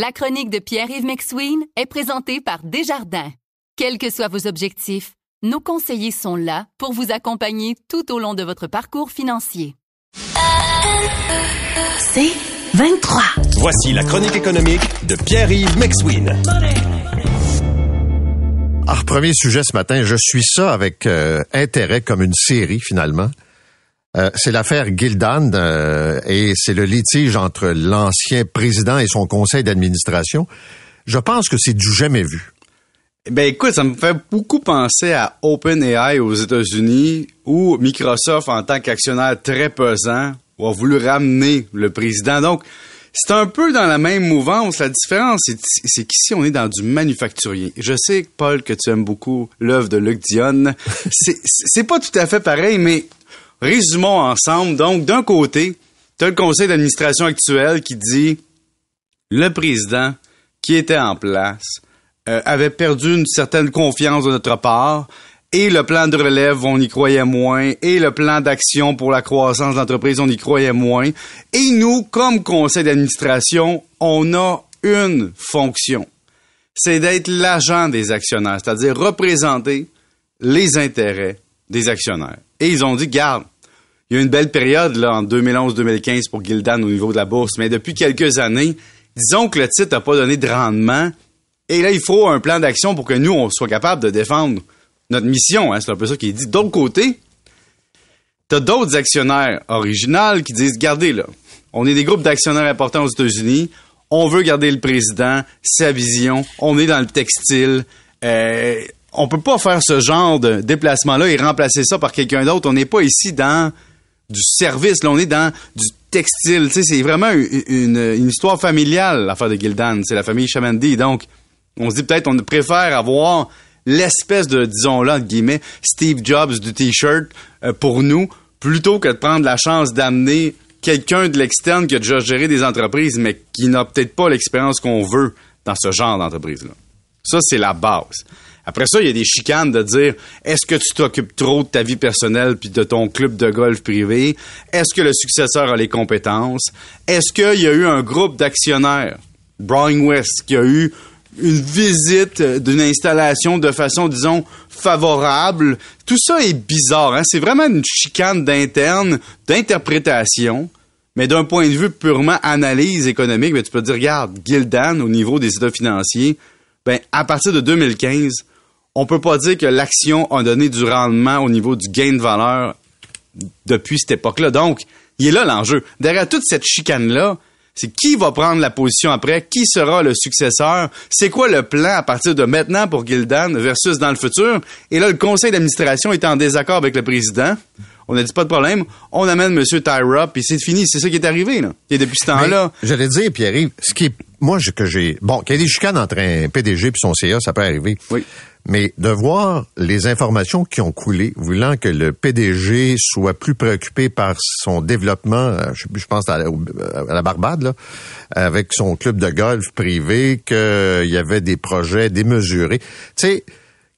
La chronique de Pierre-Yves McSween est présentée par Desjardins. Quels que soient vos objectifs, nos conseillers sont là pour vous accompagner tout au long de votre parcours financier. C'est 23. Voici la chronique économique de Pierre-Yves McSween. Alors, premier sujet ce matin, je suis ça avec euh, intérêt comme une série finalement. Euh, c'est l'affaire Gildan euh, et c'est le litige entre l'ancien président et son conseil d'administration. Je pense que c'est du jamais vu. Ben écoute, ça me fait beaucoup penser à OpenAI aux États-Unis où Microsoft, en tant qu'actionnaire très pesant, a voulu ramener le président. Donc, c'est un peu dans la même mouvance. La différence, c'est qu'ici, on est dans du manufacturier. Je sais, Paul, que tu aimes beaucoup l'œuvre de Luc Dion. C'est pas tout à fait pareil, mais Résumons ensemble. Donc, d'un côté, tu as le conseil d'administration actuel qui dit le président qui était en place euh, avait perdu une certaine confiance de notre part et le plan de relève, on y croyait moins, et le plan d'action pour la croissance de l'entreprise, on y croyait moins. Et nous, comme conseil d'administration, on a une fonction. C'est d'être l'agent des actionnaires, c'est-à-dire représenter les intérêts des actionnaires. Et ils ont dit, garde, il y a une belle période là en 2011-2015 pour Gildan au niveau de la bourse, mais depuis quelques années, disons que le titre n'a pas donné de rendement. Et là, il faut un plan d'action pour que nous, on soit capable de défendre notre mission. Hein, c'est un peu ça qui est dit. D'autre côté, t'as d'autres actionnaires originaux qui disent, gardez là, on est des groupes d'actionnaires importants aux États-Unis, on veut garder le président, sa vision, on est dans le textile, euh, on peut pas faire ce genre de déplacement-là et remplacer ça par quelqu'un d'autre. On n'est pas ici dans du service, là, on est dans du textile. C'est vraiment une, histoire familiale, l'affaire de Gildan. C'est la famille Chamandi. Donc, on se dit peut-être on préfère avoir l'espèce de, disons là, entre guillemets, Steve Jobs du T-shirt euh, pour nous, plutôt que de prendre la chance d'amener quelqu'un de l'externe qui a déjà géré des entreprises, mais qui n'a peut-être pas l'expérience qu'on veut dans ce genre d'entreprise-là. Ça, c'est la base. Après ça, il y a des chicanes de dire est-ce que tu t'occupes trop de ta vie personnelle puis de ton club de golf privé? Est-ce que le successeur a les compétences? Est-ce qu'il y a eu un groupe d'actionnaires, Brian West, qui a eu une visite d'une installation de façon, disons, favorable. Tout ça est bizarre. Hein? C'est vraiment une chicane d'interne, d'interprétation. Mais d'un point de vue purement analyse économique, mais tu peux dire, regarde, Gildan, au niveau des états financiers, ben, à partir de 2015, on peut pas dire que l'action a donné du rendement au niveau du gain de valeur depuis cette époque-là. Donc, il est là l'enjeu. Derrière toute cette chicane-là, c'est qui va prendre la position après, qui sera le successeur, c'est quoi le plan à partir de maintenant pour Gildan versus dans le futur? Et là, le conseil d'administration est en désaccord avec le président. On a dit pas de problème, on amène M. Tyra, puis c'est fini, c'est ça qui est arrivé. Là. Et depuis ce temps-là... J'allais dire, Pierre, ce qui est... Moi, que j'ai... Bon, qu'il y ait des chicanes entre un PDG et son CA, ça peut arriver. Oui. Mais de voir les informations qui ont coulé, voulant que le PDG soit plus préoccupé par son développement, euh, je, pense à la, Barbade, là, avec son club de golf privé, qu'il y avait des projets démesurés. Tu sais,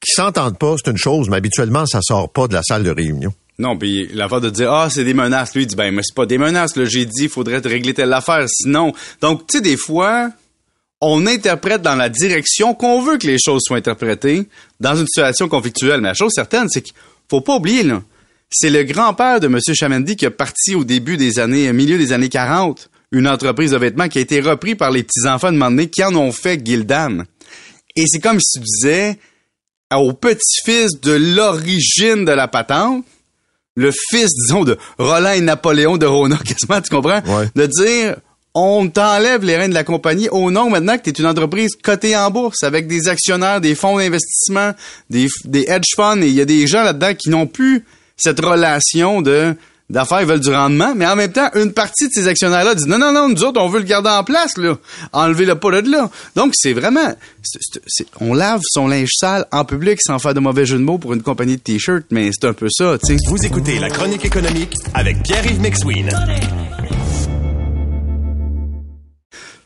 qui s'entendent pas, c'est une chose, mais habituellement, ça sort pas de la salle de réunion. Non, puis l'affaire de dire ah c'est des menaces, lui il dit ben mais c'est pas des menaces, là j'ai dit il faudrait régler telle affaire, sinon. Donc tu sais des fois on interprète dans la direction qu'on veut que les choses soient interprétées dans une situation conflictuelle. Mais la chose certaine, c'est qu'il faut pas oublier, là, c'est le grand-père de M. Chamendi qui a parti au début des années, milieu des années 40, une entreprise de vêtements qui a été reprise par les petits-enfants de moment qui en ont fait Gildan. Et c'est comme si tu disais au petit-fils de l'origine de la patente, le fils, disons, de Roland et Napoléon de Rona, quasiment, tu comprends? De dire, on t'enlève les rênes de la compagnie au nom maintenant que tu es une entreprise cotée en bourse avec des actionnaires, des fonds d'investissement, des, des hedge funds et il y a des gens là-dedans qui n'ont plus cette relation de d'affaires, ils veulent du rendement, mais en même temps, une partie de ces actionnaires-là disent non, non, non, nous autres, on veut le garder en place, là. Enlever-le pas de là. Donc, c'est vraiment, on lave son linge sale en public sans faire de mauvais jeu de mots pour une compagnie de t-shirts, mais c'est un peu ça, tu sais. Vous écoutez la chronique économique avec Pierre-Yves McSween.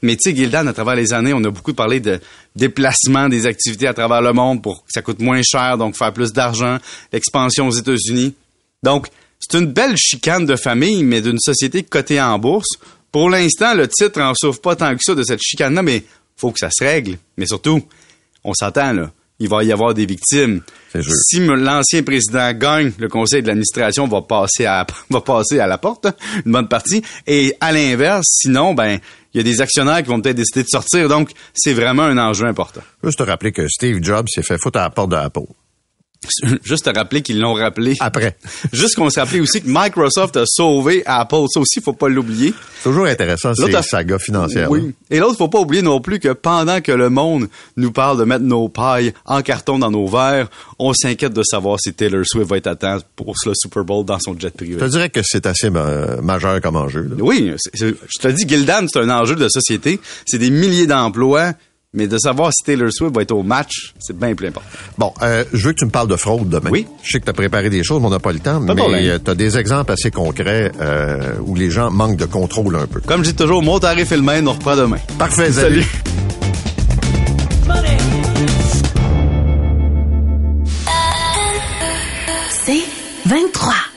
Mais tu sais, Gildan, à travers les années, on a beaucoup parlé de déplacement des activités à travers le monde pour que ça coûte moins cher, donc faire plus d'argent, l'expansion aux États-Unis. Donc, c'est une belle chicane de famille, mais d'une société cotée en bourse. Pour l'instant, le titre en souffre pas tant que ça de cette chicane-là, mais faut que ça se règle. Mais surtout, on s'entend, là. Il va y avoir des victimes. Si l'ancien président gagne, le conseil de l'administration va passer à va passer à la porte, une bonne partie. Et à l'inverse, sinon, ben il y a des actionnaires qui vont peut-être décider de sortir. Donc, c'est vraiment un enjeu important. Juste te rappeler que Steve Jobs s'est fait foutre à la porte de Apple. Juste te rappeler qu'ils l'ont rappelé. Après. Juste qu'on s'est rappelé aussi que Microsoft a sauvé Apple. Ça aussi, faut pas l'oublier. C'est toujours intéressant, ces sagas financières. Oui. Et l'autre, faut pas oublier non plus que pendant que le monde nous parle de mettre nos pailles en carton dans nos verres, on s'inquiète de savoir si Taylor Swift va être atteint pour le Super Bowl dans son jet privé. Je te dirais que c'est assez majeur comme enjeu. Oui. je te dis, Gildan, c'est un enjeu de société. C'est des milliers d'emplois mais de savoir si Taylor Swift va être au match, c'est bien plus important. Bon, euh, je veux que tu me parles de fraude demain. Oui. Je sais que tu as préparé des choses, mais on n'a pas le temps. mais euh, tu as des exemples assez concrets euh, où les gens manquent de contrôle un peu. Comme je dis toujours, mon tarif est le même, on reprend demain. Parfait, salut. C'est 23.